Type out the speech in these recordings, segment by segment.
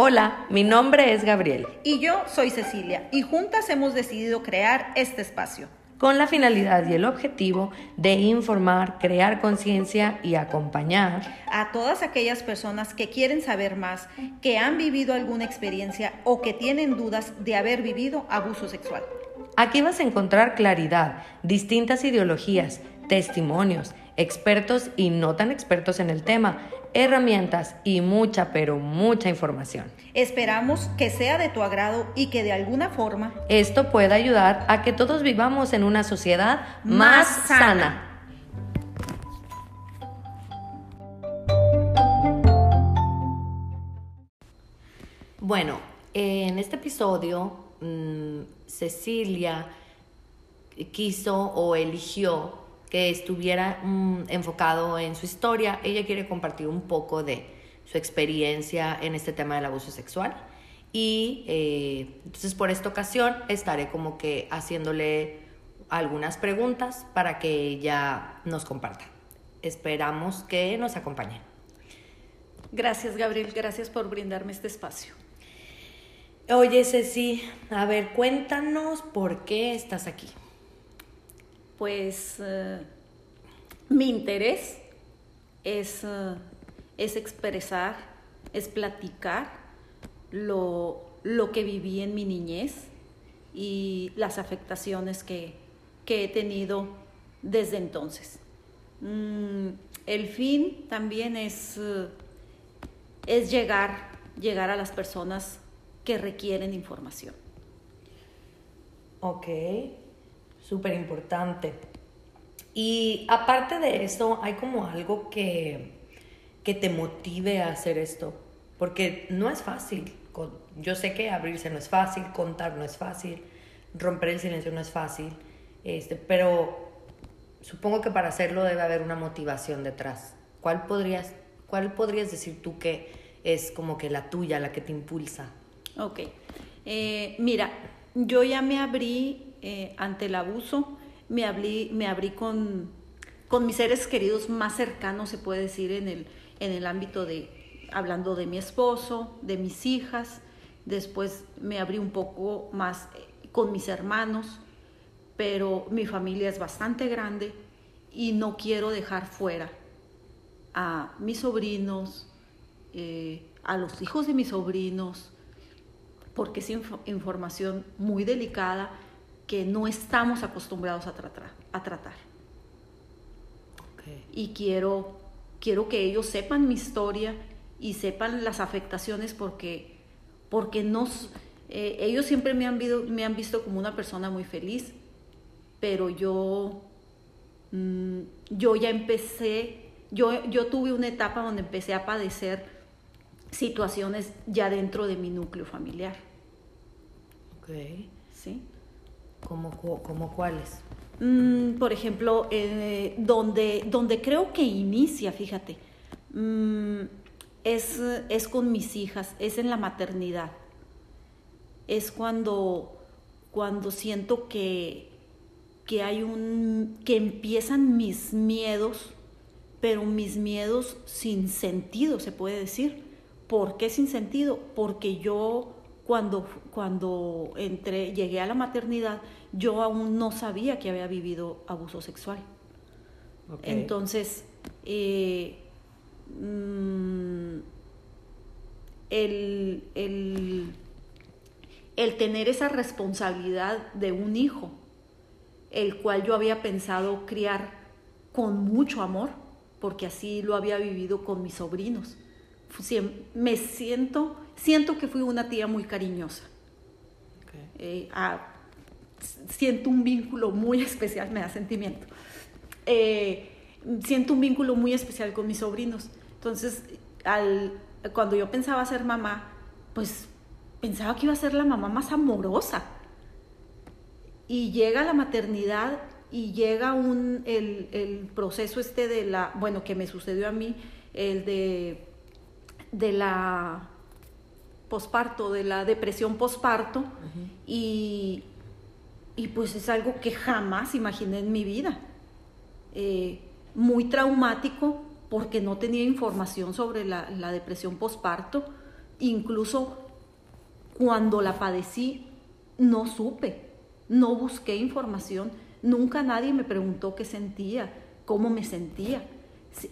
Hola, mi nombre es Gabriel. Y yo soy Cecilia, y juntas hemos decidido crear este espacio. Con la finalidad y el objetivo de informar, crear conciencia y acompañar a todas aquellas personas que quieren saber más, que han vivido alguna experiencia o que tienen dudas de haber vivido abuso sexual. Aquí vas a encontrar claridad, distintas ideologías, testimonios, expertos y no tan expertos en el tema, herramientas y mucha, pero mucha información. Esperamos que sea de tu agrado y que de alguna forma esto pueda ayudar a que todos vivamos en una sociedad más, sana. Bueno, en este episodio mm, Cecilia quiso o eligió que estuviera mm, enfocado en su historia. Ella quiere compartir un poco de su experiencia en este tema del abuso sexual. Y eh, entonces por esta ocasión estaré como que haciéndole algunas preguntas para que ella nos comparta. Esperamos que nos acompañe. Gracias, Gabriel. Gracias por brindarme este espacio. Oye, Ceci, a ver, cuéntanos por qué estás aquí pues eh, mi interés es, eh, es, expresar, es platicar lo, que viví en mi niñez y las afectaciones que, he tenido desde entonces. Mm, el fin también es, eh, es llegar, llegar a las personas que requieren información. Ok súper importante. Y aparte de eso, hay como algo que, que te motive a hacer esto, porque no es fácil. Yo sé que abrirse no es fácil, contar no es fácil, romper el silencio no es fácil, este, pero supongo que para hacerlo debe haber una motivación detrás. ¿Cuál podrías, cuál podrías decir tú que es como que la tuya, la que te impulsa? Ok. Eh, mira, yo ya me abrí eh, ante el abuso, me abrí, me abrí con, con mis seres queridos más cercanos, se puede decir, en el, en el ámbito de, hablando de mi esposo, de mis hijas, después me abrí un poco más eh, con mis hermanos, pero mi familia es bastante grande y no quiero dejar fuera a mis sobrinos, eh, a los hijos de mis sobrinos, porque es información muy delicada que no estamos acostumbrados a tratar. A tratar. Y quiero, quiero que ellos sepan mi historia y sepan las afectaciones porque, porque nos, eh, ellos siempre me han, visto, me han visto como una persona muy feliz, pero yo, mm, yo ya empecé, yo, yo tuve una etapa donde empecé a padecer situaciones ya dentro de mi núcleo familiar. Okay. ¿Sí? ¿Cómo, cómo cuáles? Mm, por ejemplo, eh, donde, donde creo que inicia, fíjate, mm, es, es con mis hijas, es en la maternidad. Es cuando, cuando siento que, que hay un. que empiezan mis miedos, pero mis miedos sin sentido, se puede decir. ¿Por qué sin sentido? Porque yo cuando, cuando entré, llegué a la maternidad, yo aún no sabía que había vivido abuso sexual. Entonces, eh, mm, el, el, el tener esa responsabilidad de un hijo, el cual yo había pensado criar con mucho amor, porque así lo había vivido con mis sobrinos. Me siento siento que fui una tía muy cariñosa. Eh, siento un vínculo muy especial, me da sentimiento. Eh, siento un vínculo muy especial con mis sobrinos. Entonces, al, cuando yo pensaba ser mamá, pues pensaba que iba a ser la mamá más amorosa. Y llega la maternidad y llega un, el, el proceso este de la, bueno, que me sucedió a mí, el de, de la posparto, de la depresión posparto, y, y, pues es algo que jamás imaginé en mi vida. Eh, muy traumático porque no tenía información sobre la, depresión posparto, incluso cuando la padecí, no supe, no busqué información, nunca nadie me preguntó qué sentía, cómo me sentía.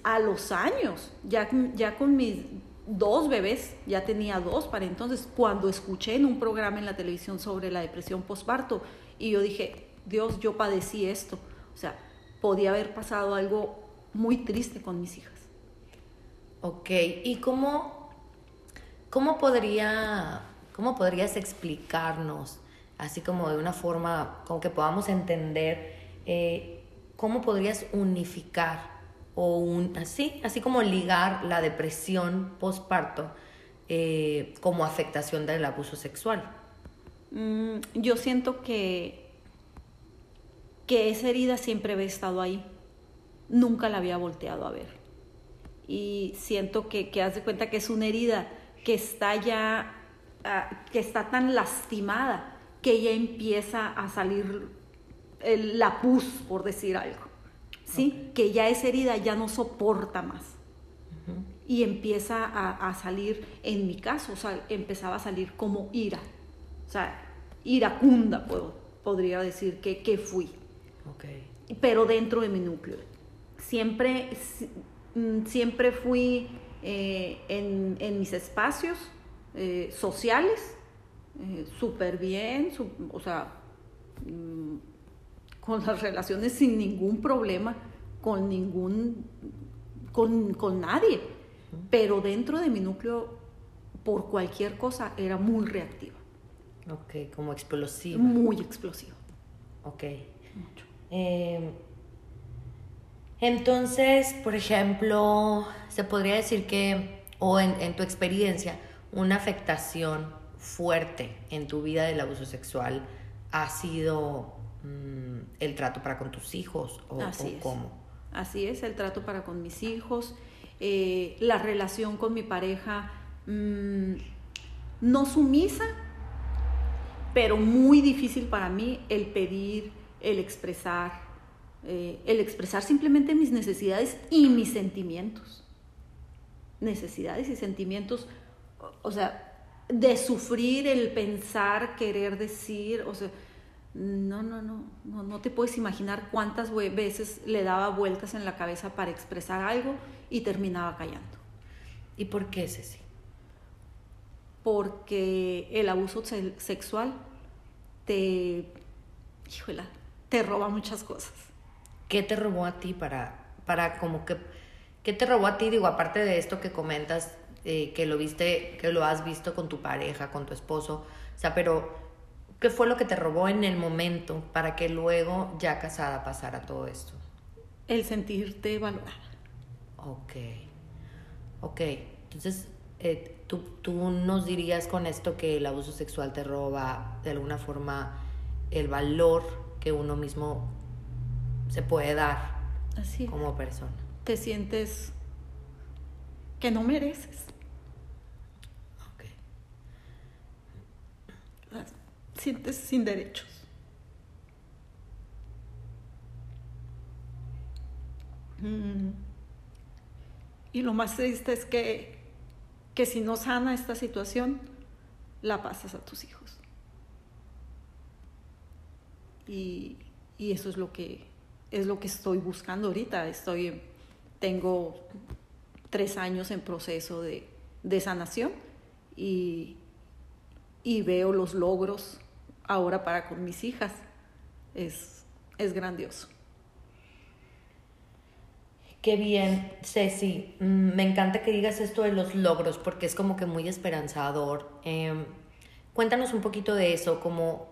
A los años, ya, ya con mis dos bebés, ya tenía dos para entonces, cuando escuché en un programa en la televisión sobre la depresión postparto, y yo dije, Dios, yo padecí esto. O sea, podía haber pasado algo muy triste con mis hijas. Ok, ¿y cómo, cómo, podría, cómo podrías explicarnos, así como de una forma, como que podamos entender, eh, cómo podrías unificar o un, así, así como ligar la depresión postparto eh, como afectación del abuso sexual? Mm, yo siento que, que esa herida siempre había estado ahí. Nunca la había volteado a ver. Y siento que, que haz de cuenta que es una herida que está ya, ah, que está tan lastimada que ya empieza a salir la pus, por decir algo. ¿Sí? Que ya esa herida ya no soporta más. Y empieza a, salir, en mi caso, o sea, empezaba a salir como ira. O sea, iracunda, puedo, podría decir que, que fui. Pero dentro de mi núcleo. Siempre, mm, siempre fui eh, en, mis espacios eh, sociales, eh, súper bien, o sea, mm, con las relaciones sin ningún problema, con ningún, con, con nadie. Pero dentro de mi núcleo, por cualquier cosa, era muy reactiva. Ok, como explosiva. Muy explosiva. Ok. Mucho. Em, entonces, por ejemplo, se podría decir que, o en, en, tu experiencia, una afectación fuerte en tu vida del abuso sexual ha sido Mm, el trato para con tus hijos o, Así cómo. Así es, el trato para con mis hijos, eh, la relación con mi pareja, mm, no sumisa, pero muy difícil para mí el pedir, el expresar, eh, el expresar simplemente mis necesidades y mis sentimientos. Necesidades y sentimientos, o sea, de sufrir, el pensar, querer decir, o sea, no, no, no, no, no te puedes imaginar cuántas veces le daba vueltas en la cabeza para expresar algo y terminaba callando. ¿Y por qué, Ceci? Porque el abuso sexual te, híjole, te roba muchas cosas. ¿Qué te robó a ti para, para como que, qué te robó a ti? Digo, aparte de esto que comentas, eh, que lo viste, que lo has visto con tu pareja, con tu esposo, o sea, pero ¿Qué fue lo que te robó en el momento para que luego, ya casada, pasara todo esto? El sentirte valorada. Ok. Ok. Entonces, eh, ¿tú, ¿tú nos dirías con esto que el abuso sexual te roba de alguna forma el valor que uno mismo se puede dar Así como persona? Te sientes que no mereces. Sientes sin derechos. Mm. Y lo más triste es que, que si no sana esta situación, la pasas a tus hijos. Y, y, eso es lo que es lo que estoy buscando ahorita. Estoy, tengo tres años en proceso de, de sanación y, y veo los logros ahora para con mis hijas. Es, es grandioso. Qué bien, Ceci. Mm, me encanta que digas esto de los logros porque es como que muy esperanzador. Em, cuéntanos un poquito de eso, como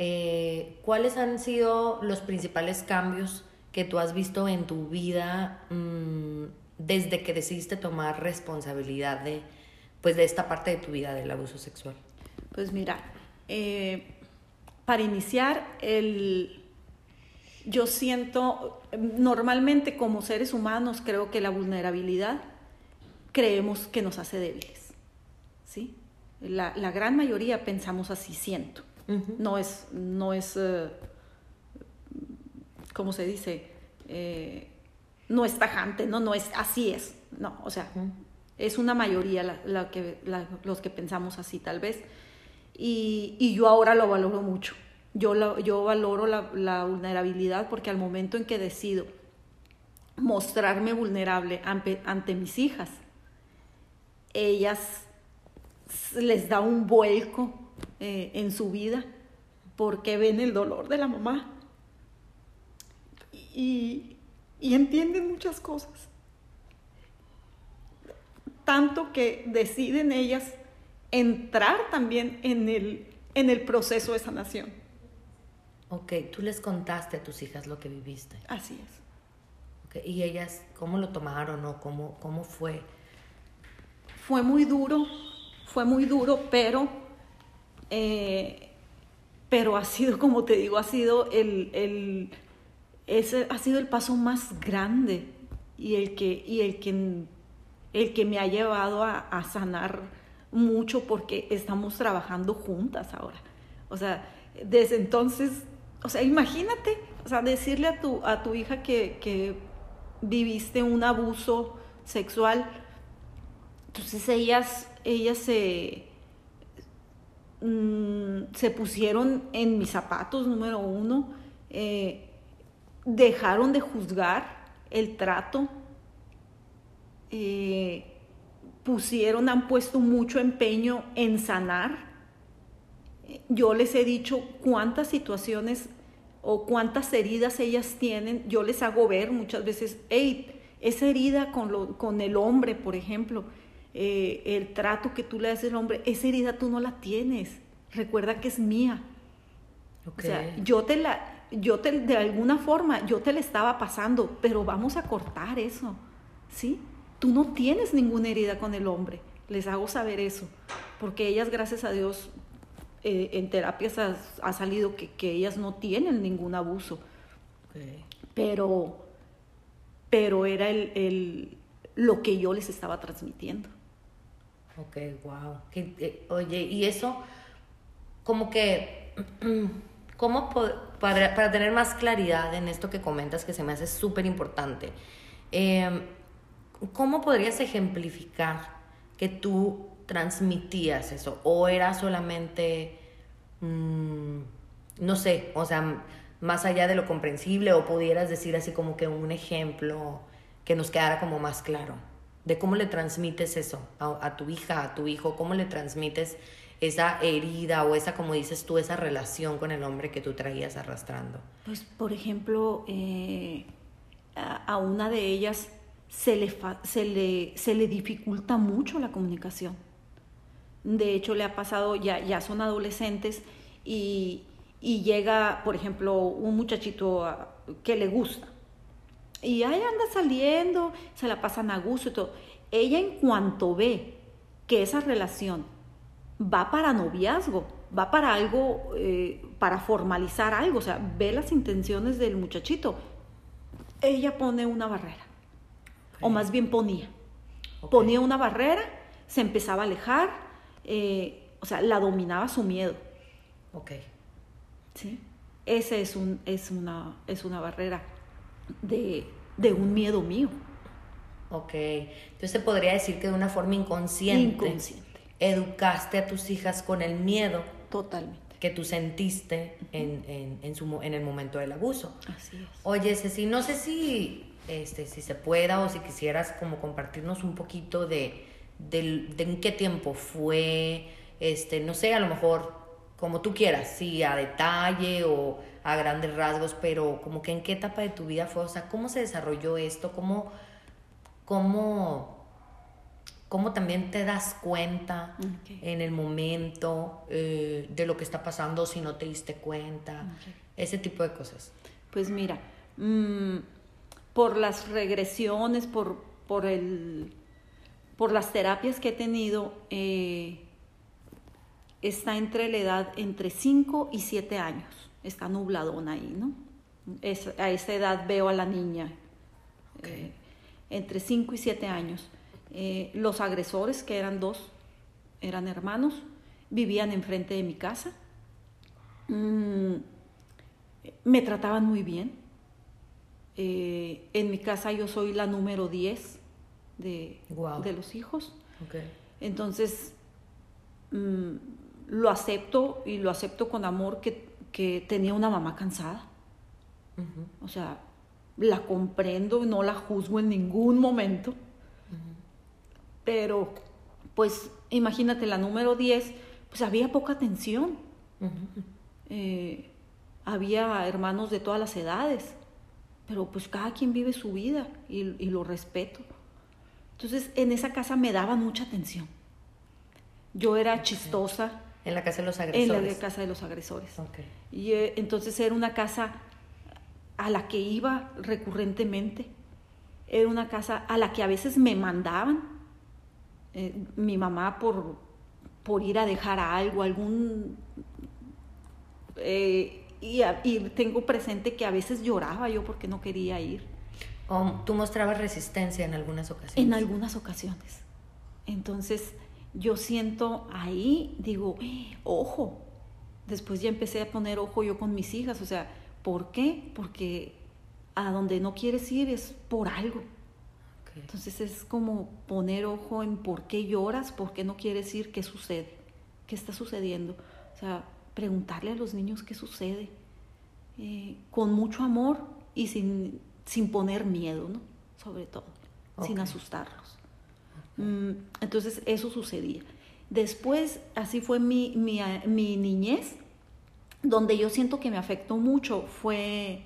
eh, cuáles han sido los principales cambios que tú has visto en tu vida mm, desde que decidiste tomar responsabilidad de, pues, de esta parte de tu vida del abuso sexual. Pues mira, eh, para iniciar, el, yo siento, normalmente como seres humanos creo que la vulnerabilidad creemos que nos hace débiles. ¿sí? La, la gran mayoría pensamos así, siento. No es, no es uh, ¿cómo se dice? Eh, no es tajante, no, no es, así es. No, o sea, Es una mayoría la, que, los que pensamos así tal vez. Y, y yo ahora lo valoro mucho. Yo, yo valoro la, vulnerabilidad porque al momento en que decido mostrarme vulnerable ante, mis hijas, ellas les da un vuelco eh, en su vida porque ven el dolor de la mamá y, y entienden muchas cosas. Tanto que deciden ellas entrar también en el, en el proceso de sanación. Ok, tú les contaste a tus hijas lo que viviste. Así es. Okay. ¿Y ellas cómo lo tomaron o cómo, cómo fue? Fue muy duro, fue muy duro, pero, eh, pero ha sido, como te digo, ha sido el, el, ese ha sido el paso más grande y el que, y el que, el que me ha llevado a, a sanar mucho porque estamos trabajando juntas ahora. O sea, desde entonces o sea, imagínate, o sea, decirle a tu, a tu hija que, viviste un abuso sexual, entonces ellas, ellas se, mm, se pusieron en mis zapatos, número uno, eh, dejaron de juzgar el trato, eh, pusieron, han puesto mucho empeño en sanar. Yo les he dicho cuántas situaciones o cuántas heridas ellas tienen, yo les hago ver muchas veces, hey, esa herida con, con el hombre, por ejemplo, eh, el trato que tú le haces al hombre, esa herida tú no la tienes, recuerda que es mía. O sea, yo te la, yo te, de alguna forma, yo te la estaba pasando, pero vamos a cortar eso, ¿sí? Tú no tienes ninguna herida con el hombre, les hago saber eso, porque ellas, gracias a Dios, eh, en terapias ha, salido que, ellas no tienen ningún abuso. Pero, pero era el, lo que yo les estaba transmitiendo. Ok, wow. Eh, oye, y eso, como que, ¿cómo para, para, tener más claridad en esto que comentas, que se me hace súper importante, em, ¿cómo podrías ejemplificar que tú transmitías eso? ¿O era solamente, mm, no sé, o sea, más allá de lo comprensible o pudieras decir así como que un ejemplo que nos quedara como más claro? De cómo le transmites eso a, tu hija, a tu hijo, cómo le transmites esa herida o esa, como dices tú, esa relación con el hombre que tú traías arrastrando? Pues, por ejemplo, eh, a, una de ellas se le, se, le, se le dificulta mucho la comunicación. De hecho, le ha pasado, ya, ya son adolescentes y, llega, por ejemplo, un muchachito que le gusta. Y ahí anda saliendo, se la pasan a gusto y todo. Ella en cuanto ve que esa relación va para noviazgo, va para algo, eh, para formalizar algo, o sea, ve las intenciones del muchachito, ella pone una barrera, o más bien ponía. Ponía una barrera, se empezaba a alejar, eh, o sea, la dominaba su miedo. Ok. ¿Sí? Ese es, un, es, una, es una barrera de, de un miedo mío. Ok. Entonces se podría decir que de una forma inconsciente, inconsciente. educaste a tus hijas con el miedo. Totalmente. Que tú sentiste en, en, en, su, en el momento del abuso. Así es. Oye, Ceci, no sé si, este, si se pueda o si quisieras como compartirnos un poquito de, de, en qué tiempo fue, este, no sé, a lo mejor como tú quieras, sí, a detalle o a grandes rasgos, pero como que en qué etapa de tu vida fue, o sea, cómo se desarrolló esto, cómo, cómo, cómo también te das cuenta en el momento eh, de lo que está pasando si no te diste cuenta, ese tipo de cosas. Pues mira, mm, por las regresiones, por, por el por las terapias que he tenido, eh, está entre la edad entre 5 y 7 años. Está nubladona ahí, ¿no? a esa edad veo a la niña. Eh, entre 5 y 7 años. Eh, los agresores, que eran dos, eran hermanos, vivían enfrente de mi casa. Mm, me trataban muy bien. En mi casa yo soy la número 10 de, de los hijos. Entonces, mm, lo acepto y lo acepto con amor que, que tenía una mamá cansada. O sea, la comprendo y no la juzgo en ningún momento. Pero, pues, imagínate, la número 10, pues había poca atención. Eh, había hermanos de todas las edades, pero pues cada quien vive su vida y, y lo respeto. Entonces, en esa casa me daban mucha atención. Yo era chistosa En la casa de los en agresores. la de casa de los agresores. Y eh, entonces era una casa a la que iba recurrentemente. Era una casa a la que a veces me mandaban. eh, mi mamá por, por ir a dejar algo, algún... eh, y, y tengo presente que a veces lloraba yo porque no quería ir. O tú mostrabas resistencia en algunas ocasiones. En algunas ocasiones. Entonces, yo siento ahí, digo, "Eh, ojo. Después ya empecé a poner ojo yo con mis hijas. O sea, ¿por qué? Porque a donde no quieres ir es por algo. Ok. Entonces es como poner ojo en por qué lloras, por qué no quieres ir, qué sucede, qué está sucediendo. O sea, preguntarle a los niños qué sucede, eh, con mucho amor y sin, sin poner miedo, ¿no? Sobre todo, sin asustarlos. Mm, entonces eso sucedía. Después, así fue mi, mi, a- mi niñez, donde yo siento que me afectó mucho fue,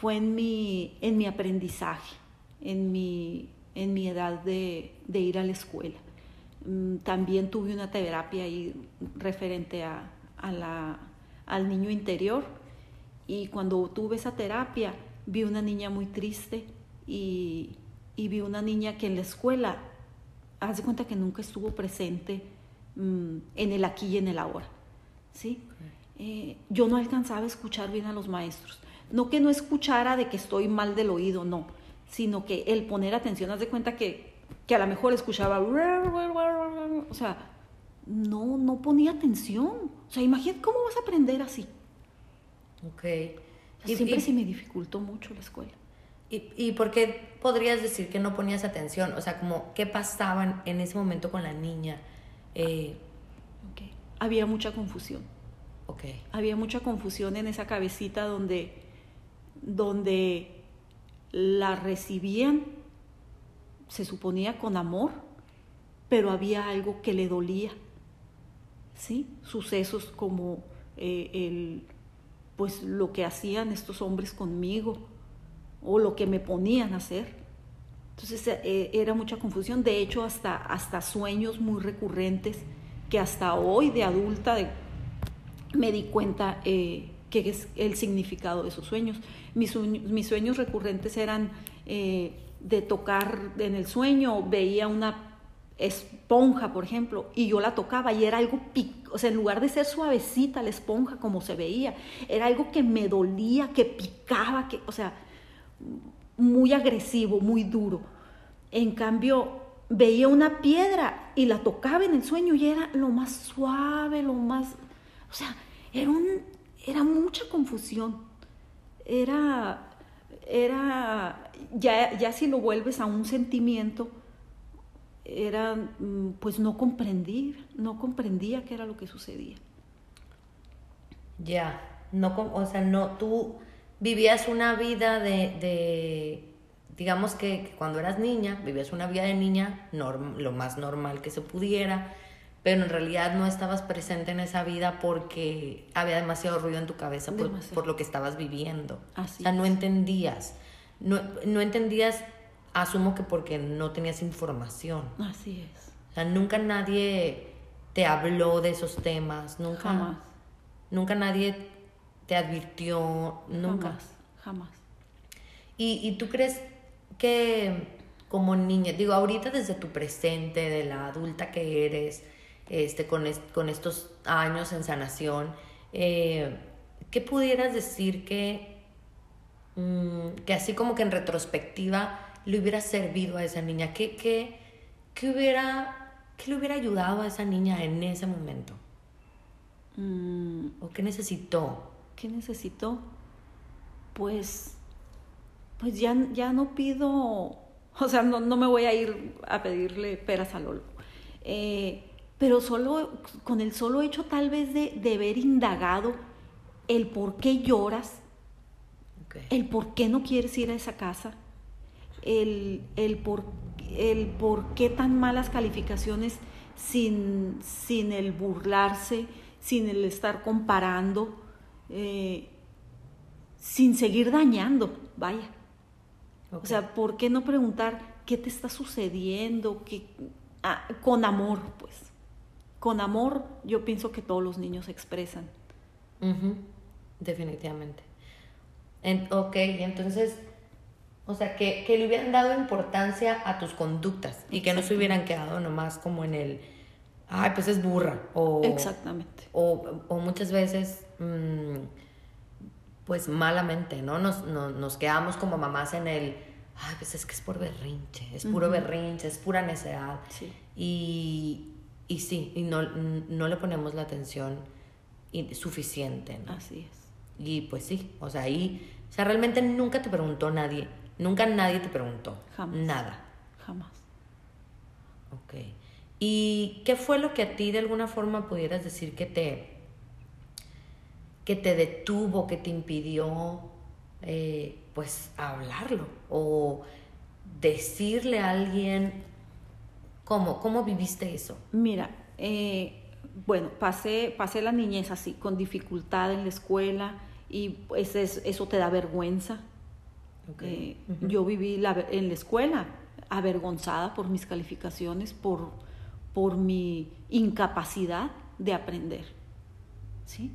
fue en, mi, en mi aprendizaje, en mi, en mi edad de, de ir a la escuela. Mm, También tuve una terapia ahí referente a, a la, al niño interior y cuando tuve esa terapia vi una niña muy triste y, y vi una niña que en la escuela, haz de cuenta que nunca estuvo presente mm, en el aquí y en el ahora. ¿sí? Eh, yo no alcanzaba a escuchar bien a los maestros. No que no escuchara de que estoy mal del oído, no, sino que el poner atención, haz de cuenta que, que a lo mejor escuchaba, o sea, no, no ponía atención. O sea, imagínate cómo vas a aprender así. Ok. O sea, Y- siempre y- se me dificultó mucho la escuela. ¿Y, ¿Y por qué podrías decir que no ponías atención? O sea, como, ¿qué pasaba en, ese momento con la niña? Eh. Había mucha confusión. ok. Había mucha confusión en esa cabecita donde, donde la recibían, se suponía con amor, pero había algo que le dolía. ¿Sí? Sucesos como eh, el, pues lo que hacían estos hombres conmigo o lo que me ponían a hacer. Entonces eh, era mucha confusión, de hecho hasta, hasta sueños muy recurrentes que hasta hoy de adulta me di cuenta eh, que es el significado de esos sueños. Mis, sueños. mis sueños recurrentes eran eh, de tocar en el sueño, veía una esponja, por ejemplo, y yo la tocaba y era algo, pic- o sea, en lugar de ser suavecita la esponja como se veía, era algo que me dolía, que picaba, que, o sea, muy agresivo, muy duro. En cambio, veía una piedra y la tocaba en el sueño y era lo más suave, lo más, o sea, era un, era mucha confusión. Era, era, ya, ya si lo vuelves a un sentimiento, era, mm, pues no comprendí, no comprendía qué era lo que sucedía. Ya, no, com- o sea, no, tú vivías una vida de, de digamos que, que cuando eras niña, vivías una vida de niña norm- lo más normal que se pudiera, pero en realidad no estabas presente en esa vida porque había demasiado ruido en tu cabeza por, por lo que estabas viviendo. Así o sea, no es. entendías, no, no entendías, asumo que porque no tenías información. Así es. O sea, nunca nadie te habló de esos temas, nunca, Jamás. nunca nadie te advirtió, nunca. Jamás, jamás. ¿Y, y tú crees que como niña, digo, ahorita desde tu presente, de la adulta que eres, este, con, es- con estos años en sanación, eh, ¿qué pudieras decir que, mm, que así como que en retrospectiva le hubiera servido a esa niña? ¿Qué, qué, qué hubiera, qué le hubiera ayudado a esa niña en ese momento? Mm, ¿O qué necesitó? ¿Qué necesito? Pues, pues ya, ya no pido O sea, no, no me voy a ir a pedirle peras al olmo. Eh, pero solo con el solo hecho tal vez de, de haber indagado el por qué lloras, el por qué no quieres ir a esa casa, el, el, por, el por qué tan malas calificaciones sin, sin el burlarse, sin el estar comparando, eh, sin seguir dañando, vaya. O sea, ¿por qué no preguntar qué te está sucediendo? ¿Qué, ah, con amor, pues. Con amor yo pienso que todos los niños expresan. Definitivamente. ok, entonces, o sea, que, que, le hubieran dado importancia a tus conductas y que no se hubieran quedado nomás como en el, ay, pues es burra. O, Exactamente. O, o muchas veces, mm, pues malamente, ¿no? Nos, nos quedamos como mamás en el, ay, pues es que es por berrinche, es puro berrinche, es pura necedad. Sí. Y, y sí, y no, no le ponemos la atención suficiente. Así es. Y pues sí, o sea, ahí, o sea, realmente nunca te preguntó nadie, nunca nadie te preguntó. Jamás. Nada. Jamás. Ok. ¿Y qué fue lo que a ti de alguna forma pudieras decir que te, que te detuvo, que te impidió, eh, pues, hablarlo? O decirle a alguien, ¿cómo, cómo viviste eso? Mira, eh, bueno, pasé, pasé la niñez así, con dificultad en la escuela y pues eso te da vergüenza. Eh, yo viví en la escuela avergonzada por mis calificaciones, por, por mi incapacidad de aprender. ¿sí?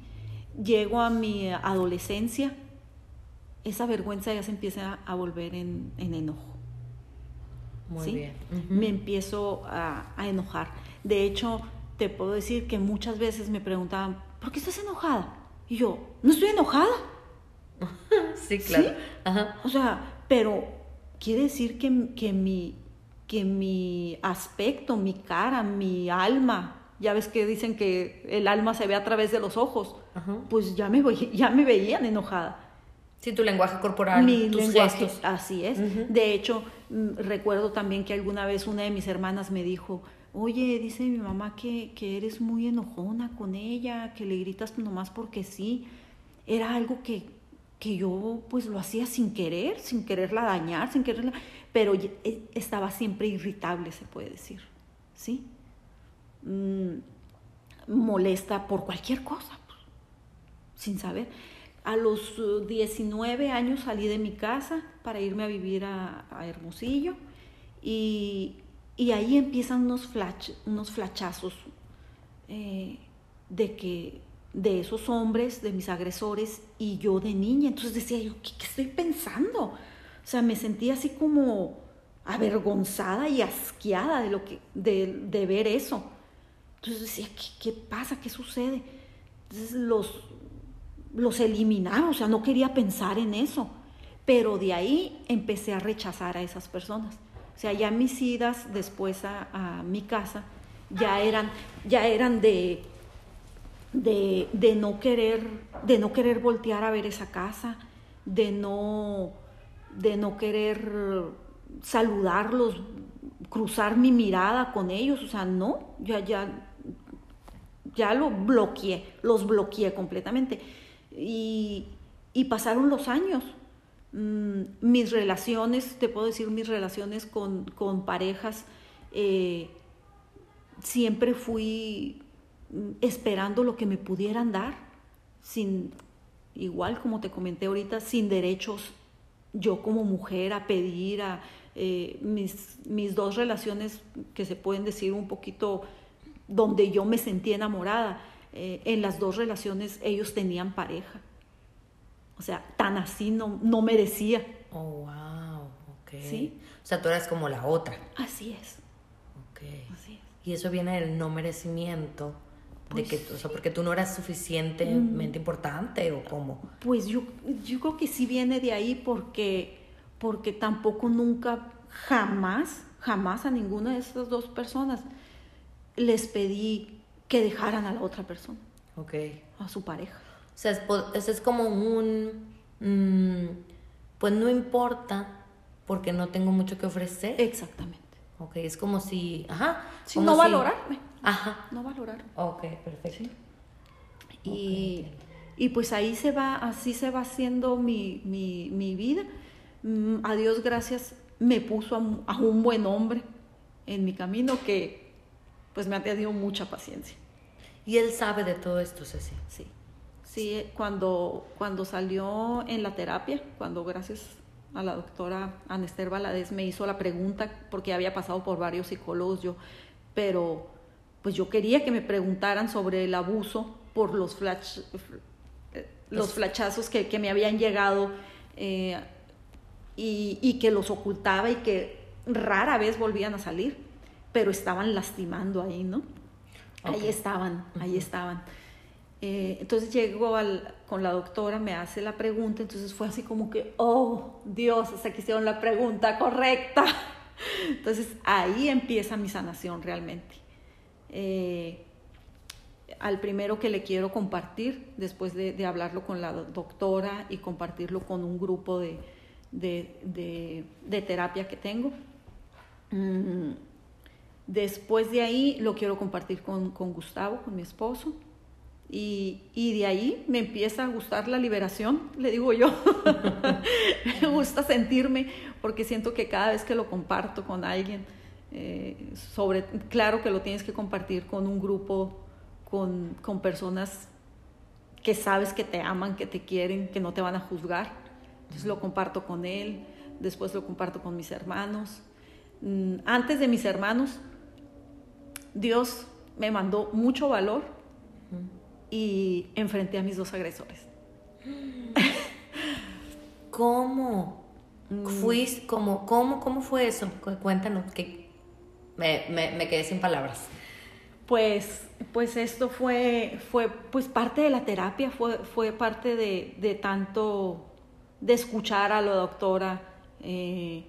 Llego a mi adolescencia, esa vergüenza ya se empieza a volver en, enojo. Muy bien. Me empiezo a, a enojar. De hecho, te puedo decir que muchas veces me preguntaban, ¿por qué estás enojada? Y yo, no estoy enojada. Sí, claro. O sea, pero quiere decir que, que, mi, que mi aspecto, mi cara, mi alma, ya ves que dicen que el alma se ve a través de los ojos, pues ya me, ya me veían enojada. Sí, tu lenguaje corporal, mi tus lenguaje, Así es. De hecho, mm, recuerdo también que alguna vez una de mis hermanas me dijo, oye, dice mi mamá que, eres muy enojona con ella, que le gritas nomás porque sí. Era algo que, que yo pues lo hacía sin querer, sin quererla dañar, sin quererla, pero e, estaba siempre irritable, se puede decir, ¿sí? Mm, molesta por cualquier cosa, pues, sin saber. A los 19 uh, años salí de mi casa para irme a vivir a, a Hermosillo y y ahí empiezan unos, unos flachazos eh, de que de esos hombres, de mis agresores, y yo de niña. Entonces decía yo, ¿qué, estoy pensando? O sea, me sentía así como avergonzada y asqueada de, lo que, de, ver eso. Entonces decía, ¿qué, pasa? ¿Qué sucede? Entonces los, los eliminaba, o sea, no quería pensar en eso. Pero de ahí empecé a rechazar a esas personas. O sea, ya mis idas después a, mi casa ya eran, ya eran de, de, no querer, de no querer voltear a ver esa casa, de no, de no querer saludarlos, cruzar mi mirada con ellos, o sea, no, ya, ya, ya lo bloqueé, los bloqueé completamente. Y, y pasaron los años Mm, mis relaciones, te puedo decir mis relaciones con, parejas, eh, siempre fui esperando lo que me pudieran dar, sin, igual como te comenté ahorita, sin derechos yo como mujer a pedir a eh, mis, mis dos relaciones que se pueden decir un poquito donde yo me sentí enamorada. Eh, en las dos relaciones ellos tenían pareja. O sea, tan así no, no merecía. Oh, wow, ok. ¿Sí? O sea, tú eras como la otra. Así es. Ok. Y eso viene del no merecimiento. De que, pues o sea, porque tú no eras suficientemente mm. importante o cómo. Pues yo, yo creo que sí viene de ahí porque, porque tampoco nunca, jamás, jamás a ninguna de esas dos personas les pedí que dejaran a la otra persona. Ok. A su pareja. O sea, es, es como un, mm, pues no importa porque no tengo mucho que ofrecer. Exactamente. Ok, es como si, ajá. Sí, no si- valorarme. Ajá. No valorarme. Ok, perfecto. Y, y pues ahí se va, así se va haciendo mi, mi, mi vida. Mm, A Dios gracias me puso a, un- a un buen hombre en mi camino que pues me ha tenido mucha paciencia. Y él sabe de todo esto, Ceci. Sí, sí, cuando, cuando salió en la terapia, cuando gracias a la doctora Anester Valadez me hizo la pregunta, porque había pasado por varios psicólogos yo, pero pues yo quería que me preguntaran sobre el abuso por los flash, eh, los flachazos que, que me habían llegado eh, y, y que los ocultaba y que rara vez volvían a salir, pero estaban lastimando ahí, ¿no? Ahí estaban, ahí estaban. Eh, entonces llego al- con la doctora, me hace la pregunta, entonces fue así como que, oh, Dios, hasta que hicieron la pregunta correcta. Entonces ahí empieza mi sanación realmente. Eh, al primero que le quiero compartir, después de, hablarlo con la do- doctora y compartirlo con un grupo de, de- de- de terapia que tengo. Mm, Después de ahí lo quiero compartir con, con Gustavo, con mi esposo. Y, y de ahí me empieza a gustar la liberación, le digo yo. me gusta sentirme porque siento que cada vez que lo comparto con alguien, eh, sobre, claro que lo tienes que compartir con un grupo, con, con personas que sabes que te aman, que te quieren, que no te van a juzgar. Entonces lo comparto con él, después lo comparto con mis hermanos. Mm, Antes de mis hermanos, Dios me mandó mucho valor y enfrenté a mis dos agresores. ¿Cómo? Fuiste, cómo, cómo, ¿Cómo fue eso? Cu- Cuéntanos, que me, me, me quedé sin palabras. Pues, pues esto fue, fue pues parte de la terapia, fue, fue parte de, de tanto de escuchar a la doctora eh,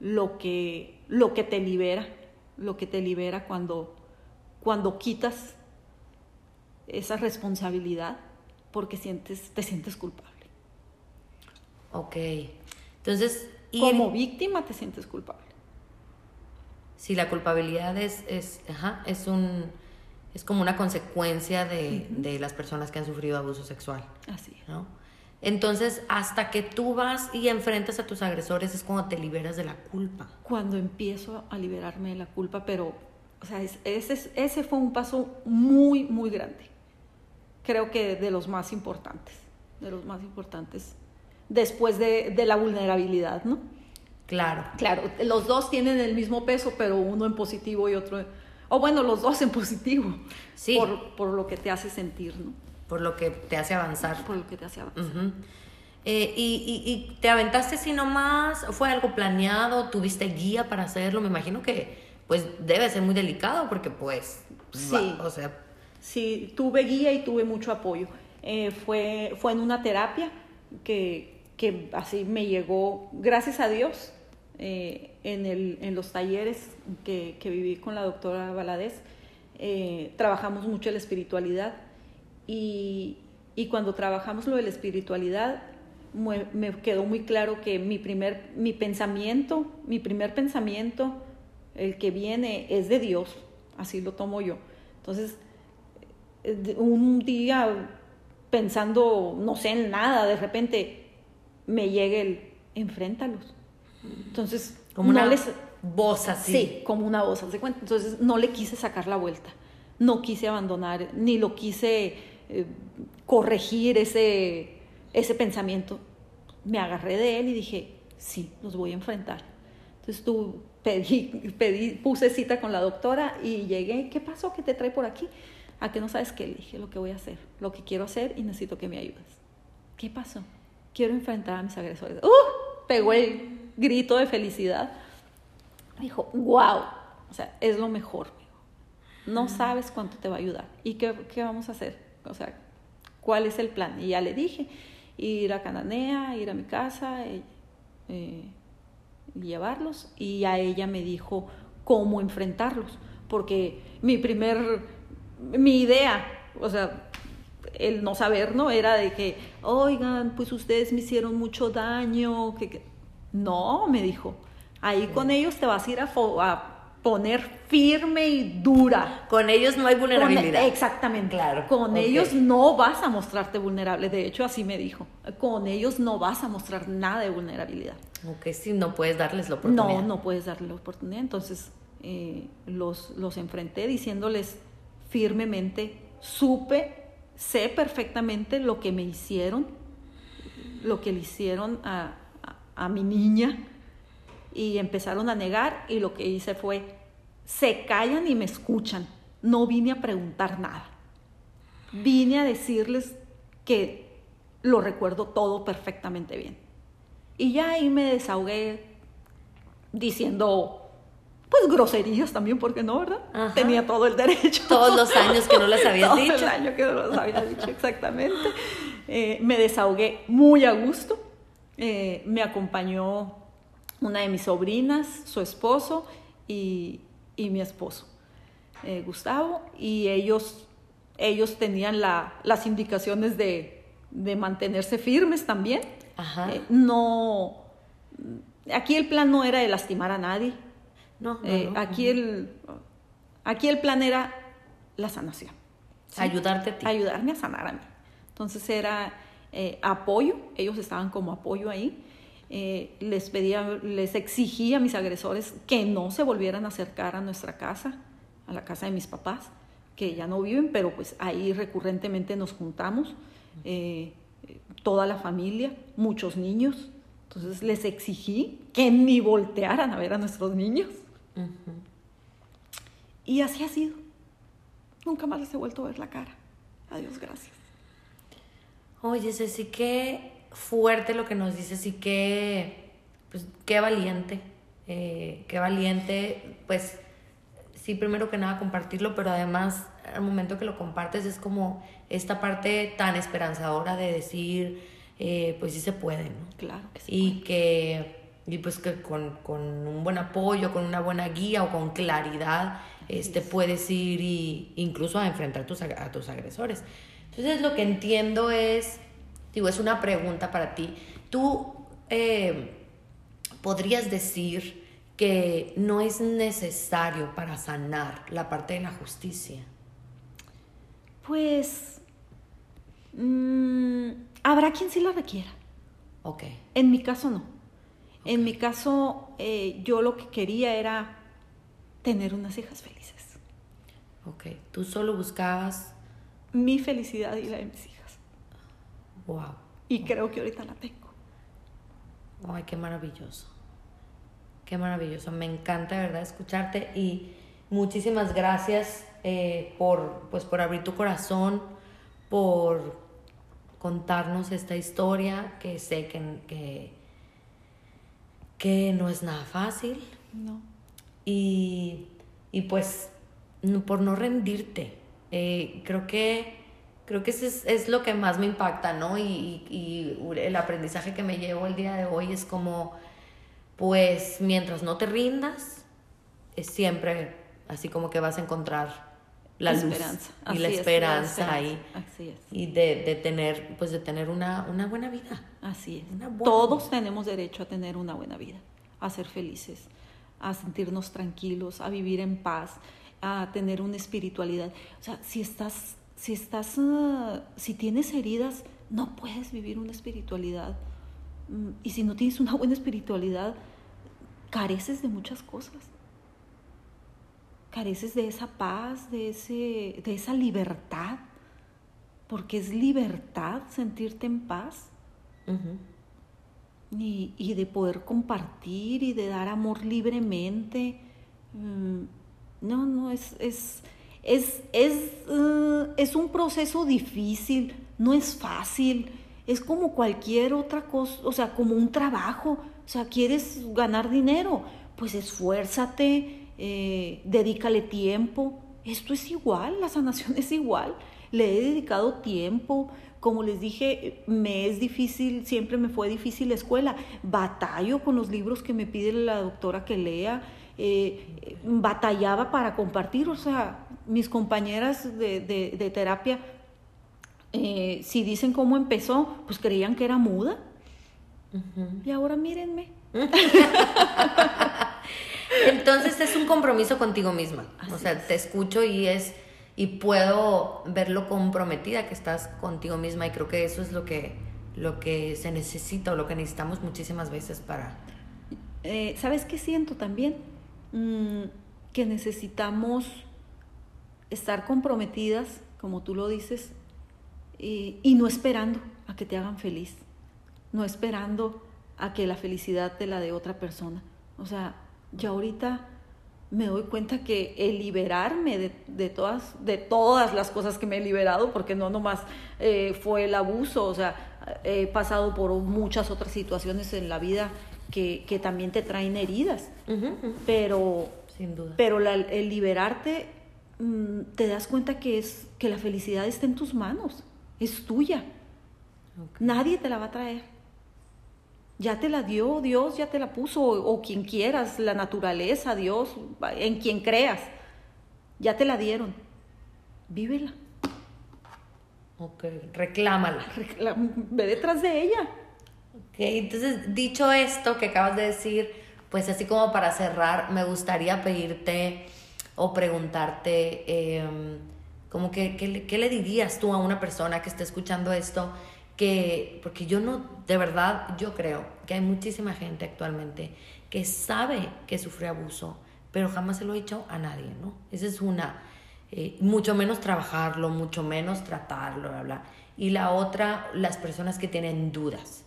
lo, que, lo que te libera, lo que te libera cuando, cuando quitas esa responsabilidad porque sientes, te sientes culpable. Ok. Entonces, ir- Como víctima te sientes culpable. si la culpabilidad es, es, ajá, es un es como una consecuencia de, de las personas que han sufrido abuso sexual, Así es. ¿no? Entonces, hasta que tú vas y enfrentas a tus agresores es cuando te liberas de la culpa. cuando empiezo a liberarme de la culpa, pero, o sea, es- ese, ese fue un paso muy, muy grande. Creo que de los más importantes, de los más importantes, después de, de la vulnerabilidad, ¿no? Claro. Claro, los dos tienen el mismo peso, pero uno en positivo y otro, o bueno, los dos en positivo, Sí. por, por lo que te hace sentir, ¿no? Por lo que te hace avanzar. Por lo que te hace avanzar. Eh, y, y- y te aventaste así nomás? ¿Fue algo planeado? ¿Tuviste guía para hacerlo? Me imagino que pues debe ser muy delicado porque pues... Sí. va- o sea, Sí, tuve guía y tuve mucho apoyo. Eh, fue, fue en una terapia que, que así me llegó, gracias a Dios, eh, en, el, en los talleres que, que viví con la doctora Valadez, eh, trabajamos mucho la espiritualidad y, y cuando trabajamos lo de la espiritualidad, me quedó muy claro que mi primer, mi pensamiento, mi primer pensamiento, el que viene es de Dios, así lo tomo yo. Entonces, un día pensando, no sé, en nada, de repente me llega el, enfréntalos. Entonces, como no una les- voz así. Sí, como una voz, de cuenta. Entonces no le quise sacar la vuelta, no quise abandonar, ni lo quise eh, corregir ese, ese pensamiento. Me agarré de él y dije, sí, los voy a enfrentar. Entonces tú pedí, pedí, puse cita con la doctora y llegué, ¿qué pasó? ¿Qué te trae por aquí? A que no sabes qué, le dije lo que voy a hacer, lo que quiero hacer y necesito que me ayudes. ¿Qué pasó? Quiero enfrentar a mis agresores. ¡Uh! Pegó el grito de felicidad. Dijo, wow, o sea, es lo mejor. No sabes cuánto te va a ayudar. ¿Y qué, qué vamos a hacer? O sea, ¿cuál es el plan? Y ya le dije, ir a Cananea, ir a mi casa, eh, eh, llevarlos. Y a ella me dijo cómo enfrentarlos. Porque mi primer, mi idea, o sea, el no saber, ¿no? Era de que, oigan, pues ustedes me hicieron mucho daño. Que, que-". No, me dijo, Ahí con ellos te vas a ir a, poner firme y dura. Con ellos no hay vulnerabilidad. exactamente. Claro. Con ellos no vas a mostrarte vulnerable. De hecho, así me dijo. Con ellos no vas a mostrar nada de vulnerabilidad. Ok, sí, no puedes darles la oportunidad. No, no puedes darles la oportunidad. Entonces, eh, los, los enfrenté diciéndoles firmemente, supe, sé perfectamente lo que me hicieron, lo que le hicieron a, a mi niña y empezaron a negar y lo que hice fue, se callan y me escuchan. No vine a preguntar nada. Vine a decirles que lo recuerdo todo perfectamente bien. Y ya ahí me desahogué diciendo, pues groserías también, porque no, ¿verdad? Tenía todo el derecho. Todos los años que no las habías todo dicho. el año que no las había dicho, exactamente. Eh, me desahogué muy a gusto. Eh, me acompañó una de mis sobrinas, su esposo y, mi esposo, eh, Gustavo, y ellos, ellos tenían las indicaciones de, mantenerse firmes también. No, aquí el plan no era de lastimar a nadie. No, eh, aquí, el, aquí el plan era la sanación. Ayudarte a ti. Ayudarme a sanar a mí. Entonces era apoyo, ellos estaban como apoyo ahí. Eh, les pedía, les exigía a mis agresores que no se volvieran a acercar a nuestra casa, a la casa de mis papás, que ya no viven, pero pues ahí recurrentemente nos juntamos, eh, toda la familia, muchos niños. Entonces les exigí que ni voltearan a ver a nuestros niños. Y así ha sido. Nunca más les he vuelto a ver la cara. Adiós, gracias. Oye, Ceci, qué fuerte lo que nos dices y qué, pues, qué valiente, eh, qué valiente, pues sí, primero que nada compartirlo, pero además al momento que lo compartes es como esta parte tan esperanzadora de decir, eh, pues sí se puede, ¿no? Claro que sí. Y que, y pues que con, con, un buen apoyo, con una buena guía o con claridad, este, puedes ir y incluso a enfrentar tus, a tus agresores. Entonces lo que entiendo es Digo, es una pregunta para ti. ¿Tú eh, podrías decir que no es necesario para sanar la parte de la justicia? Pues mm, habrá quien sí la requiera. Ok. En mi caso no. En mi caso eh, yo lo que quería era tener unas hijas felices. Ok. Tú solo buscabas... Mi felicidad y la de mis hijas. Wow. Y creo que ahorita la tengo. Ay, qué maravilloso. Qué maravilloso. Me encanta, de verdad, escucharte y muchísimas gracias eh, por, pues, por abrir tu corazón, por contarnos esta historia que sé que, que, no es nada fácil. No. Y, y pues por no rendirte. Eh, creo que Creo que eso es, lo que más me impacta, ¿no? Y, el aprendizaje que me llevo el día de hoy es como, pues mientras no te rindas, es siempre así como que vas a encontrar la, luz esperanza. y la esperanza. Así es. Y de, tener, pues de tener una, una buena vida. Así es. Todos tenemos derecho a tener una buena vida, a ser felices, a sentirnos tranquilos, a vivir en paz, a tener una espiritualidad. O sea, si estás si estás, ah, si tienes heridas, no puedes vivir una espiritualidad. Mm, y si no tienes una buena espiritualidad, careces de muchas cosas. Careces de esa paz, de, ese, de esa libertad. Porque es libertad sentirte en paz. y, de poder compartir y de dar amor libremente. Mm, no, no, es, es, es, es, eh, es un proceso difícil, no es fácil, es como cualquier otra cosa, o sea, como un trabajo, o sea, quieres ganar dinero, pues esfuérzate, eh, dedícale tiempo, esto es igual, la sanación es igual, le he dedicado tiempo, como les dije, me es difícil, siempre me fue difícil la escuela, batallo con los libros que me pide la doctora que lea, eh, batallaba para compartir, o sea, mis compañeras de, terapia, eh, si dicen cómo empezó, pues creían que era muda. Y ahora mírenme. Entonces es un compromiso contigo misma. o Así sea, es. te escucho y es y puedo ver lo comprometida que estás contigo misma y creo que eso es lo que lo que se necesita o lo que necesitamos muchísimas veces para Eh, ¿Sabes qué siento también? Mm, que necesitamos estar comprometidas, como tú lo dices, y, y no esperando a que te hagan feliz, no esperando a que la felicidad te la dé otra persona. O sea, ya ahorita me doy cuenta que el liberarme de, de todas, de todas las cosas que me he liberado, porque no nomás eh, fue el abuso, o sea, he pasado por muchas otras situaciones en la vida que, que también te traen heridas, pero, sin duda. pero la- el liberarte mm, te das cuenta que, es, que la felicidad está en tus manos, es tuya, nadie te la va a traer. Ya te la dio Dios, ya te la puso, o, o quien quieras, la naturaleza, Dios, en quien creas, ya te la dieron. Vívela, Ok, reclámala. recla- ve detrás de ella. Ok, entonces, dicho esto que acabas de decir, pues así como para cerrar, me gustaría pedirte o preguntarte, em, como que, ¿qué, le- qué le dirías tú a una persona que esté escuchando esto? Que, porque yo no, de verdad, yo creo que hay muchísima gente actualmente que sabe que sufre abuso, pero jamás se lo ha dicho a nadie, ¿no? Esa es una, eh, mucho menos trabajarlo, mucho menos tratarlo, bla, bla. Y la otra, las personas que tienen dudas.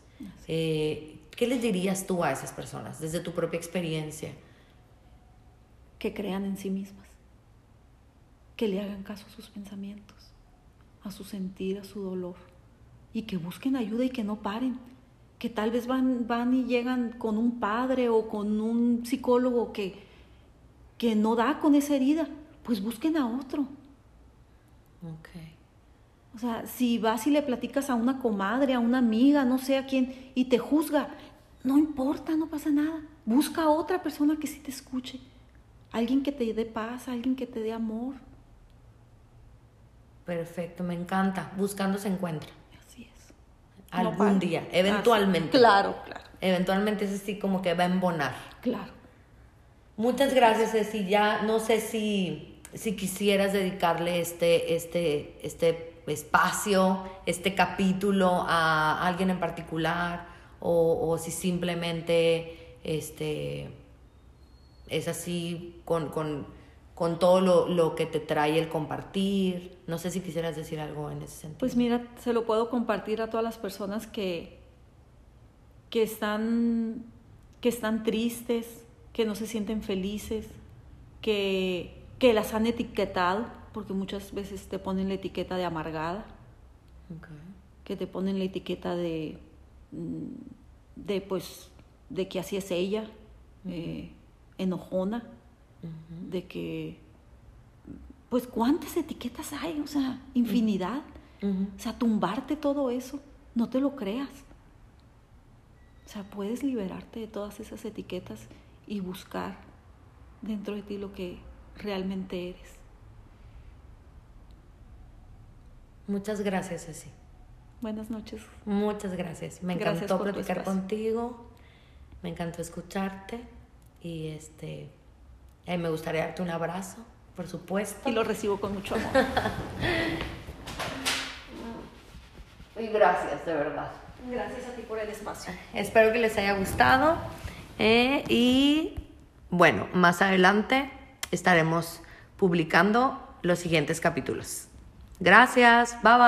Eh, ¿Qué les dirías tú a esas personas desde tu propia experiencia? que crean en sí mismas, que le hagan caso a sus pensamientos, a su sentir, a su dolor, y que busquen ayuda y que no paren, que tal vez van, van y llegan con un padre o con un psicólogo que, que no da con esa herida, pues busquen a otro. Ok. O sea, si vas y le platicas a una comadre, a una amiga, no sé a quién, y te juzga, no importa, no pasa nada. Busca a otra persona que sí te escuche. Alguien que te dé paz, alguien que te dé amor. Perfecto, me encanta. Buscando se encuentra. Algún No día, eventualmente. Claro, claro, Eventualmente es así como que va a embonar. claro. Muchas gracias, Ceci. Ya no sé si, si quisieras dedicarle este, este, este espacio, este capítulo a alguien en particular o, o si simplemente este, es así con, con, con todo lo, lo que te trae el compartir. No sé si quisieras decir algo en ese sentido. Pues mira, se lo puedo compartir a todas las personas que, que, están, que están tristes, que no se sienten felices, que, que las han etiquetado, porque muchas veces te ponen la etiqueta de amargada, que te ponen la etiqueta de, mm, de pues, de que así es ella, eh, enojona, De que, pues, ¿cuántas etiquetas hay? O sea, infinidad. O sea, tumbarte todo eso, no te lo creas. O sea, puedes liberarte de todas esas etiquetas y buscar dentro de ti lo que realmente eres. Muchas gracias, Ceci. Buenas noches. Muchas gracias. Me Gracias encantó platicar contigo. Me encantó escucharte. Y este eh, me gustaría darte un abrazo, por supuesto. Y lo recibo con mucho amor. Y gracias, de verdad. Gracias a ti por el espacio. Espero que les haya gustado. eh, y bueno, más adelante estaremos publicando los siguientes capítulos. Gracias. Bye bye.